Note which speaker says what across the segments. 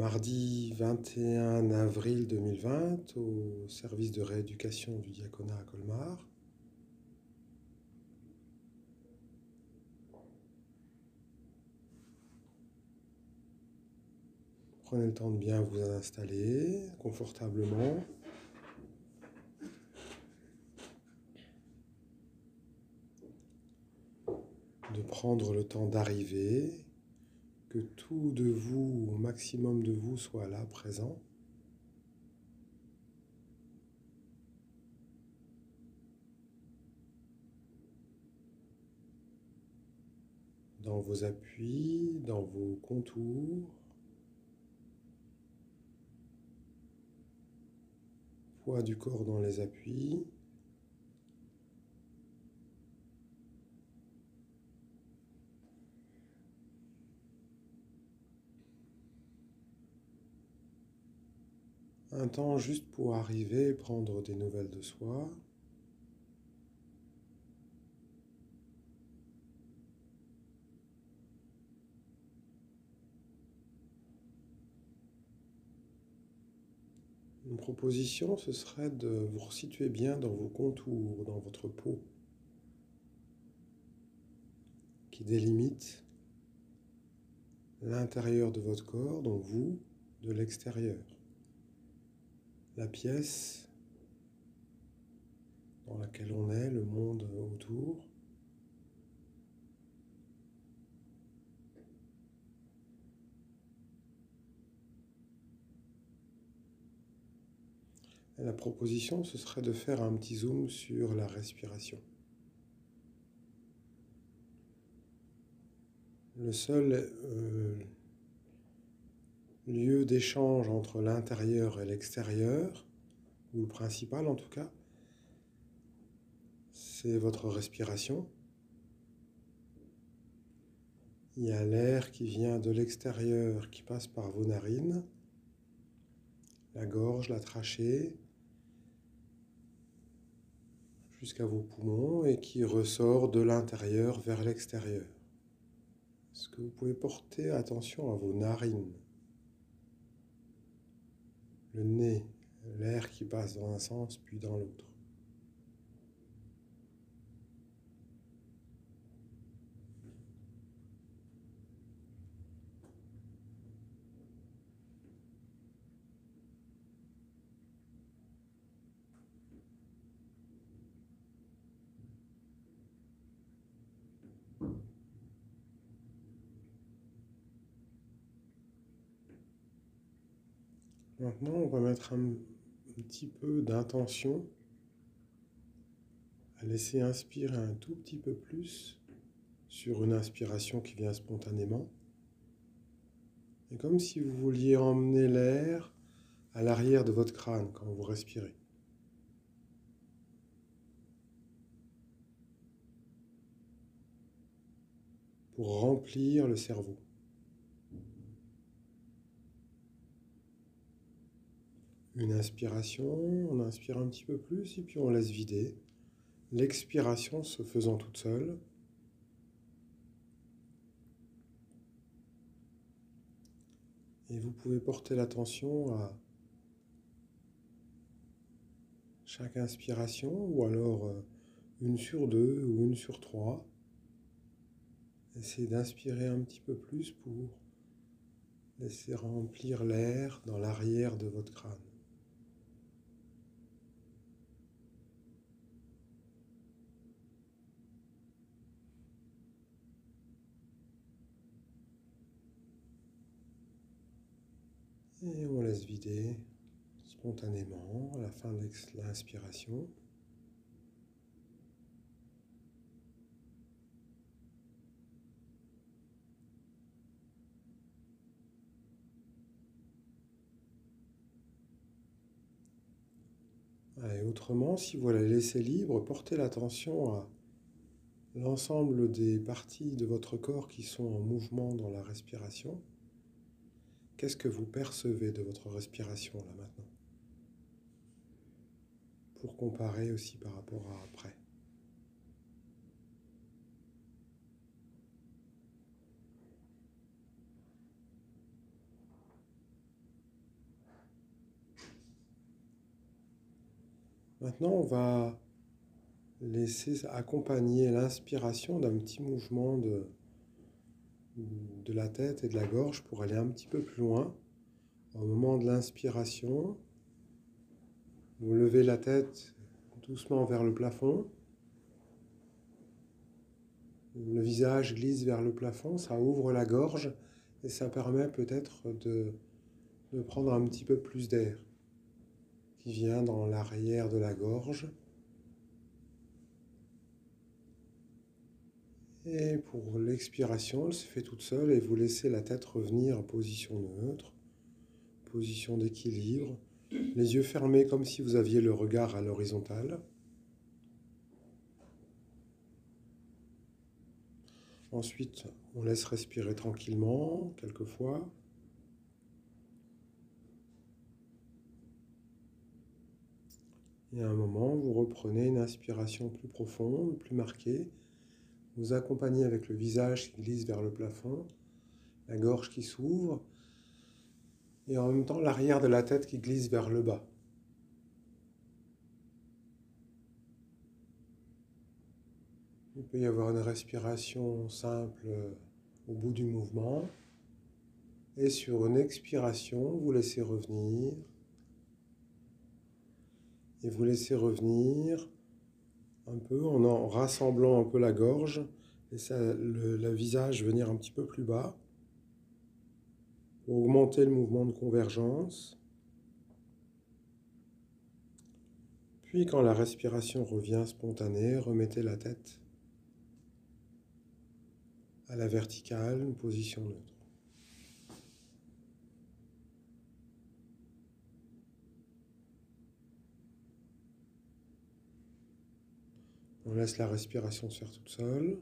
Speaker 1: mardi 21 avril 2020 au service de rééducation du diaconat à Colmar. Prenez le temps de bien vous installer confortablement. De prendre le temps d'arriver, que tout de vous, au maximum de vous, soit là, présent. Dans vos appuis, dans vos contours. Poids du corps dans les appuis. Un temps juste pour arriver et prendre des nouvelles de soi. Une proposition, ce serait de vous resituer bien dans vos contours, dans votre peau, qui délimite l'intérieur de votre corps, donc vous, de l'extérieur la pièce dans laquelle on est, le monde autour. la proposition, ce serait de faire un petit zoom sur la respiration. Le seul lieu d'échange entre l'intérieur et l'extérieur, ou le principal en tout cas, c'est votre respiration. Il y a l'air qui vient de l'extérieur, qui passe par vos narines, la gorge, la trachée, jusqu'à vos poumons et qui ressort de l'intérieur vers l'extérieur. Est-ce que vous pouvez porter attention à vos narines? Le nez, l'air qui passe dans un sens puis dans l'autre. Maintenant, on va mettre un, petit peu d'intention à laisser inspirer un tout petit peu plus sur une inspiration qui vient spontanément. Et comme si vous vouliez emmener l'air à l'arrière de votre crâne quand vous respirez. Pour remplir le cerveau. Une inspiration, on inspire un petit peu plus et puis on laisse vider. L'expiration se faisant toute seule. Et vous pouvez porter l'attention à chaque inspiration ou alors euh, une sur deux ou une sur trois. Essayez d'inspirer un petit peu plus pour laisser remplir l'air dans l'arrière de votre crâne. Et on laisse vider spontanément à la fin de l'inspiration. Et autrement, si vous la laissez libre, portez l'attention à l'ensemble des parties de votre corps qui sont en mouvement dans la respiration. Qu'est-ce que vous percevez de votre respiration là maintenant? Pour comparer aussi par rapport à après. Maintenant, on va laisser accompagner l'inspiration d'un petit mouvement de de la tête et de la gorge pour aller un petit peu plus loin. Au moment de l'inspiration, vous levez la tête doucement vers le plafond. Le visage glisse vers le plafond, ça ouvre la gorge et ça permet peut-être de, de prendre un petit peu plus d'air qui vient dans l'arrière de la gorge. Et pour l'expiration, elle se fait toute seule et vous laissez la tête revenir en position neutre, position d'équilibre, les yeux fermés comme si vous aviez le regard à l'horizontale. Ensuite, on laisse respirer tranquillement, quelquefois. Et à un moment, vous reprenez une inspiration plus profonde, plus marquée. Vous accompagnez avec le visage qui glisse vers le plafond, la gorge qui s'ouvre, et en même temps l'arrière de la tête qui glisse vers le bas. Il peut y avoir une respiration simple au bout du mouvement. Et sur une expiration, vous laissez revenir. Et vous laissez revenir un peu en, rassemblant un peu la gorge ça, le, le visage venir un petit peu plus bas pour augmenter le mouvement de convergence. Puis quand la respiration revient spontanée, remettez la tête à la verticale, une position neutre. On laisse la respiration se faire toute seule.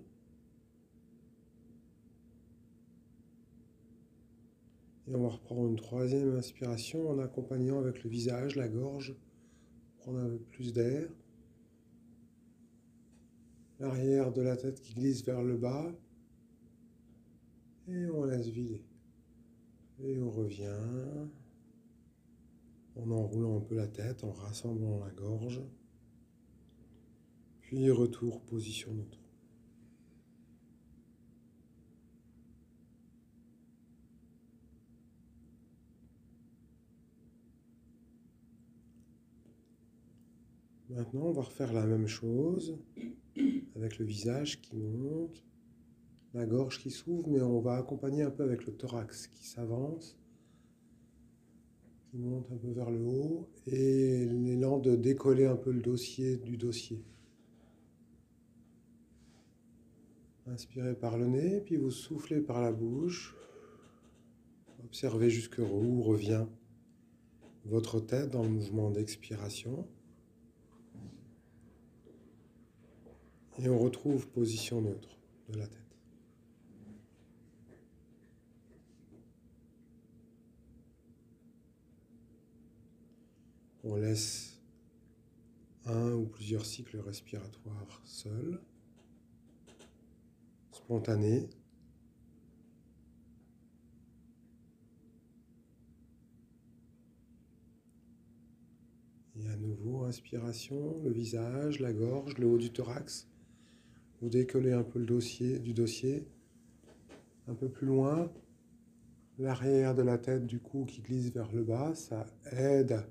Speaker 1: Et on va reprendre une troisième inspiration en accompagnant avec le visage, la gorge, prendre un peu plus d'air. L'arrière de la tête qui glisse vers le bas. Et on laisse vider. Et on revient en enroulant un peu la tête, en rassemblant la gorge. Puis retour, position neutre. Maintenant, on va refaire la même chose avec le visage qui monte, la gorge qui s'ouvre, mais on va accompagner un peu avec le thorax qui s'avance, qui monte un peu vers le haut, et l'élan de décoller un peu le dossier du dossier. Inspirez par le nez, puis vous soufflez par la bouche. Observez jusqu'où revient votre tête dans le mouvement d'expiration. Et on retrouve position neutre de la tête. On laisse un ou plusieurs cycles respiratoires seuls, Et à nouveau, inspiration, le visage, la gorge, le haut du thorax. Vous décollez un peu le dossier du dossier, un peu plus loin, l'arrière de la tête du cou qui glisse vers le bas, ça aide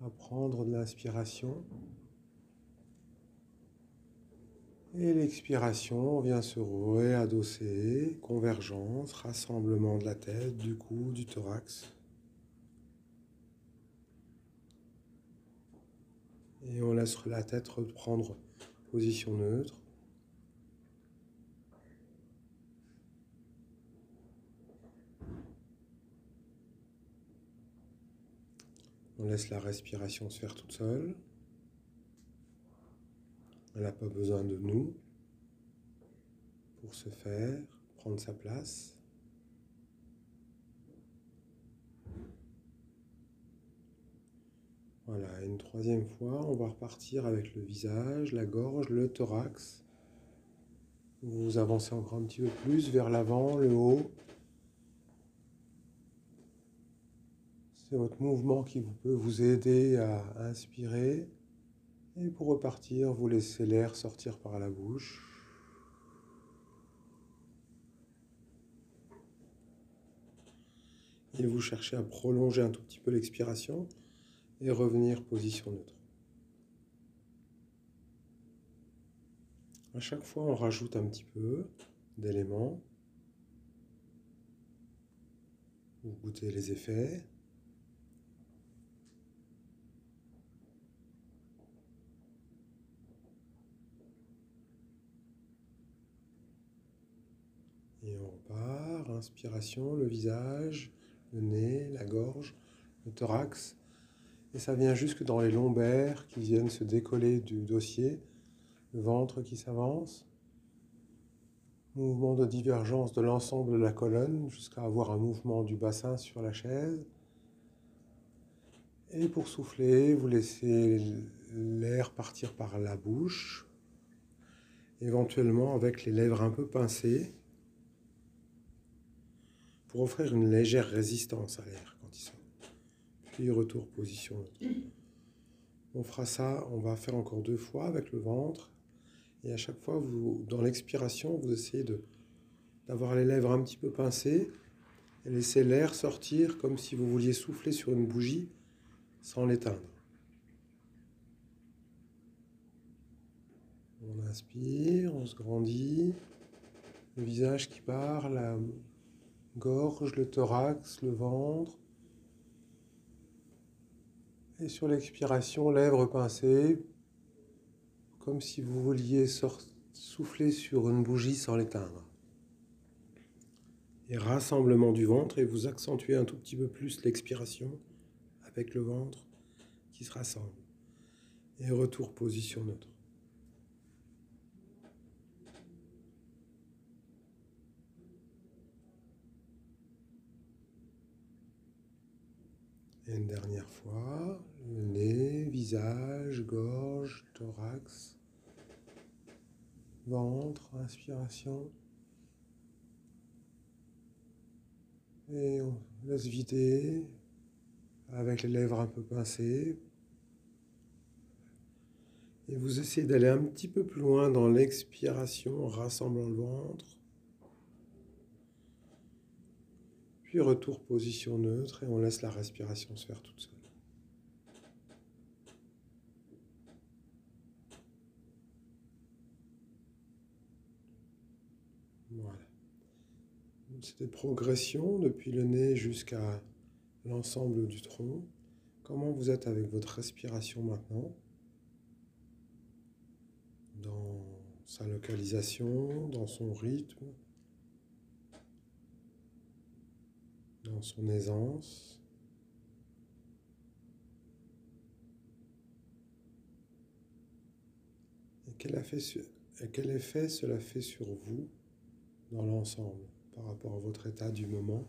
Speaker 1: à prendre de l'inspiration. Et l'expiration vient se réadosser, convergence, rassemblement de la tête, du cou, du thorax. Et on laisse la tête reprendre position neutre. On laisse la respiration se faire toute seule. Elle n'a pas besoin de nous pour se faire, prendre sa place. Voilà, une troisième fois, on va repartir avec le visage, la gorge, le thorax. Vous avancez encore un petit peu plus vers l'avant, le haut, C'est votre mouvement qui peut vous aider à inspirer Et pour repartir, vous laissez l'air sortir par la bouche. Et vous cherchez à prolonger un tout petit peu l'expiration et revenir position neutre. À chaque fois, on rajoute un petit peu d'éléments. Vous goûtez les effets. Et on Inspiration, le visage, le nez, la gorge, le thorax. Et ça vient jusque dans les lombaires qui viennent se décoller du dossier, le ventre qui s'avance. Mouvement de divergence de l'ensemble de la colonne jusqu'à avoir un mouvement du bassin sur la chaise. Et pour souffler, vous laissez l'air partir par la bouche, éventuellement avec les lèvres un peu pincées pour offrir une légère résistance à l'air quand il sort. Puis retour position. On fera ça, on va faire encore deux fois avec le ventre. Et à chaque fois, dans l'expiration, vous essayez d'avoir les lèvres un petit peu pincées et laisser l'air sortir comme si vous vouliez souffler sur une bougie sans l'éteindre. On inspire, on se grandit, le visage qui part, la gorge, le thorax, le ventre. Et sur l'expiration, lèvres pincées, comme si vous vouliez souffler sur une bougie sans l'éteindre. Et rassemblement du ventre, et vous accentuez un tout petit peu plus l'expiration avec le ventre qui se rassemble. Et retour position neutre. Une dernière fois, le nez, visage, gorge, thorax, ventre, inspiration. Et on laisse vider avec les lèvres un peu pincées. Et vous essayez d'aller un petit peu plus loin dans l'expiration en rassemblant le ventre. Puis retour position neutre et on laisse la respiration se faire toute seule. Voilà. C'est des progressions depuis le nez jusqu'à l'ensemble du tronc. Comment vous êtes avec votre respiration maintenant? Dans sa localisation, dans son rythme? Dans son aisance. Et quel, quel effet cela fait sur vous dans l'ensemble par rapport à votre état du moment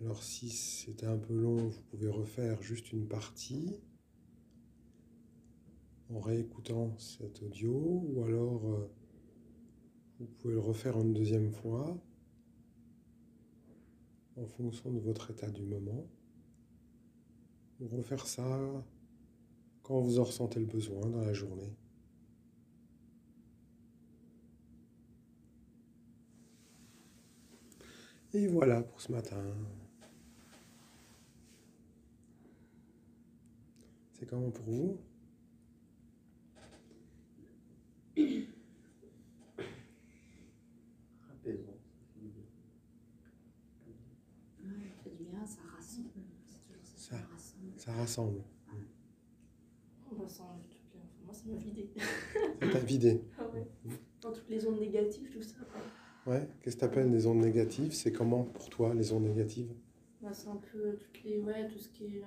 Speaker 1: Alors si c'était un peu long, vous pouvez refaire juste une partie en réécoutant cet audio ou alors euh, vous pouvez le refaire une deuxième fois en fonction de votre état du moment. Ou refaire ça quand vous en ressentez le besoin dans la journée. Et voilà pour ce matin. C'est comment pour vous? Ça rassemble.
Speaker 2: Moi, ça m'a vidé.
Speaker 1: Ça t'a vidé.
Speaker 2: Ah ouais. Dans toutes les ondes négatives, tout ça.
Speaker 1: Ouais. Qu'est-ce que tu appelles les ondes négatives? C'est comment pour toi les ondes négatives?
Speaker 2: Bah, C'est un peu toutes les... ouais, tout ce qui est. Euh,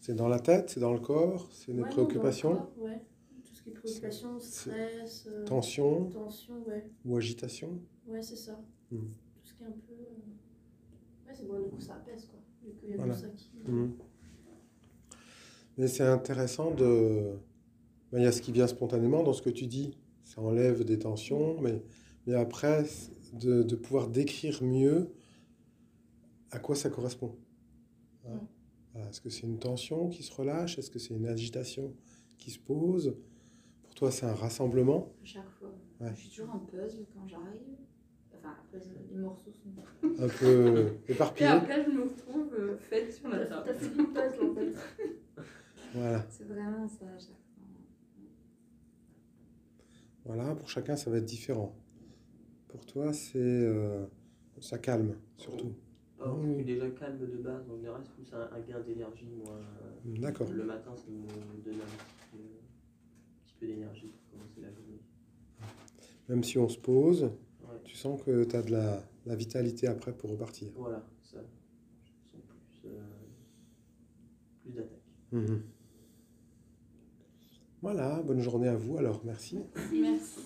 Speaker 1: c'est dans la tête C'est dans le corps C'est des préoccupations
Speaker 2: non, corps, ouais. Tout ce qui est préoccupation, stress. Euh,
Speaker 1: tension
Speaker 2: Tension, ouais.
Speaker 1: Ou agitation?
Speaker 2: Ouais, c'est ça.
Speaker 1: Hmm.
Speaker 2: Tout ce qui est un peu. Euh, ouais, c'est bon, du coup, ça apaise, quoi. Vu qu'il y a
Speaker 1: voilà.
Speaker 2: tout ça qui.
Speaker 1: Hmm. Mais c'est intéressant de. Ben, il y a ce qui vient spontanément dans ce que tu dis. Ça enlève des tensions, mais, mais après, de, de pouvoir décrire mieux à quoi ça correspond. Hein?
Speaker 2: Mm.
Speaker 1: Voilà. Est-ce que c'est une tension qui se relâche? Est-ce que c'est une agitation qui se pose? Pour toi, c'est un rassemblement
Speaker 3: À chaque fois.
Speaker 1: Ouais.
Speaker 3: Je suis toujours en puzzle quand j'arrive. Enfin, après, les morceaux sont.
Speaker 1: un peu
Speaker 3: Et
Speaker 1: éparpillé
Speaker 3: après, je me retrouve euh, faite sur la
Speaker 2: T'as
Speaker 3: table.
Speaker 2: fait une puzzle en fait.
Speaker 1: Voilà.
Speaker 3: C'est vraiment ça à chaque fois.
Speaker 1: Voilà, pour chacun, ça va être différent. Pour toi, c'est euh, ça calme, surtout.
Speaker 4: Or,
Speaker 1: Oui.
Speaker 4: je suis déjà calme de base, donc il reste plus un, un gain d'énergie. Moi, euh,
Speaker 1: D'accord.
Speaker 4: le matin, ça me donne un petit peu, un petit peu d'énergie pour commencer la journée.
Speaker 1: Même si on se pose,
Speaker 4: Ouais,
Speaker 1: tu sens que tu as de la, la vitalité après pour repartir.
Speaker 4: voilà, ça. Je sens plus, euh, plus d'attaque.
Speaker 1: Mhm. Voilà, bonne journée à vous alors, merci.
Speaker 3: Merci.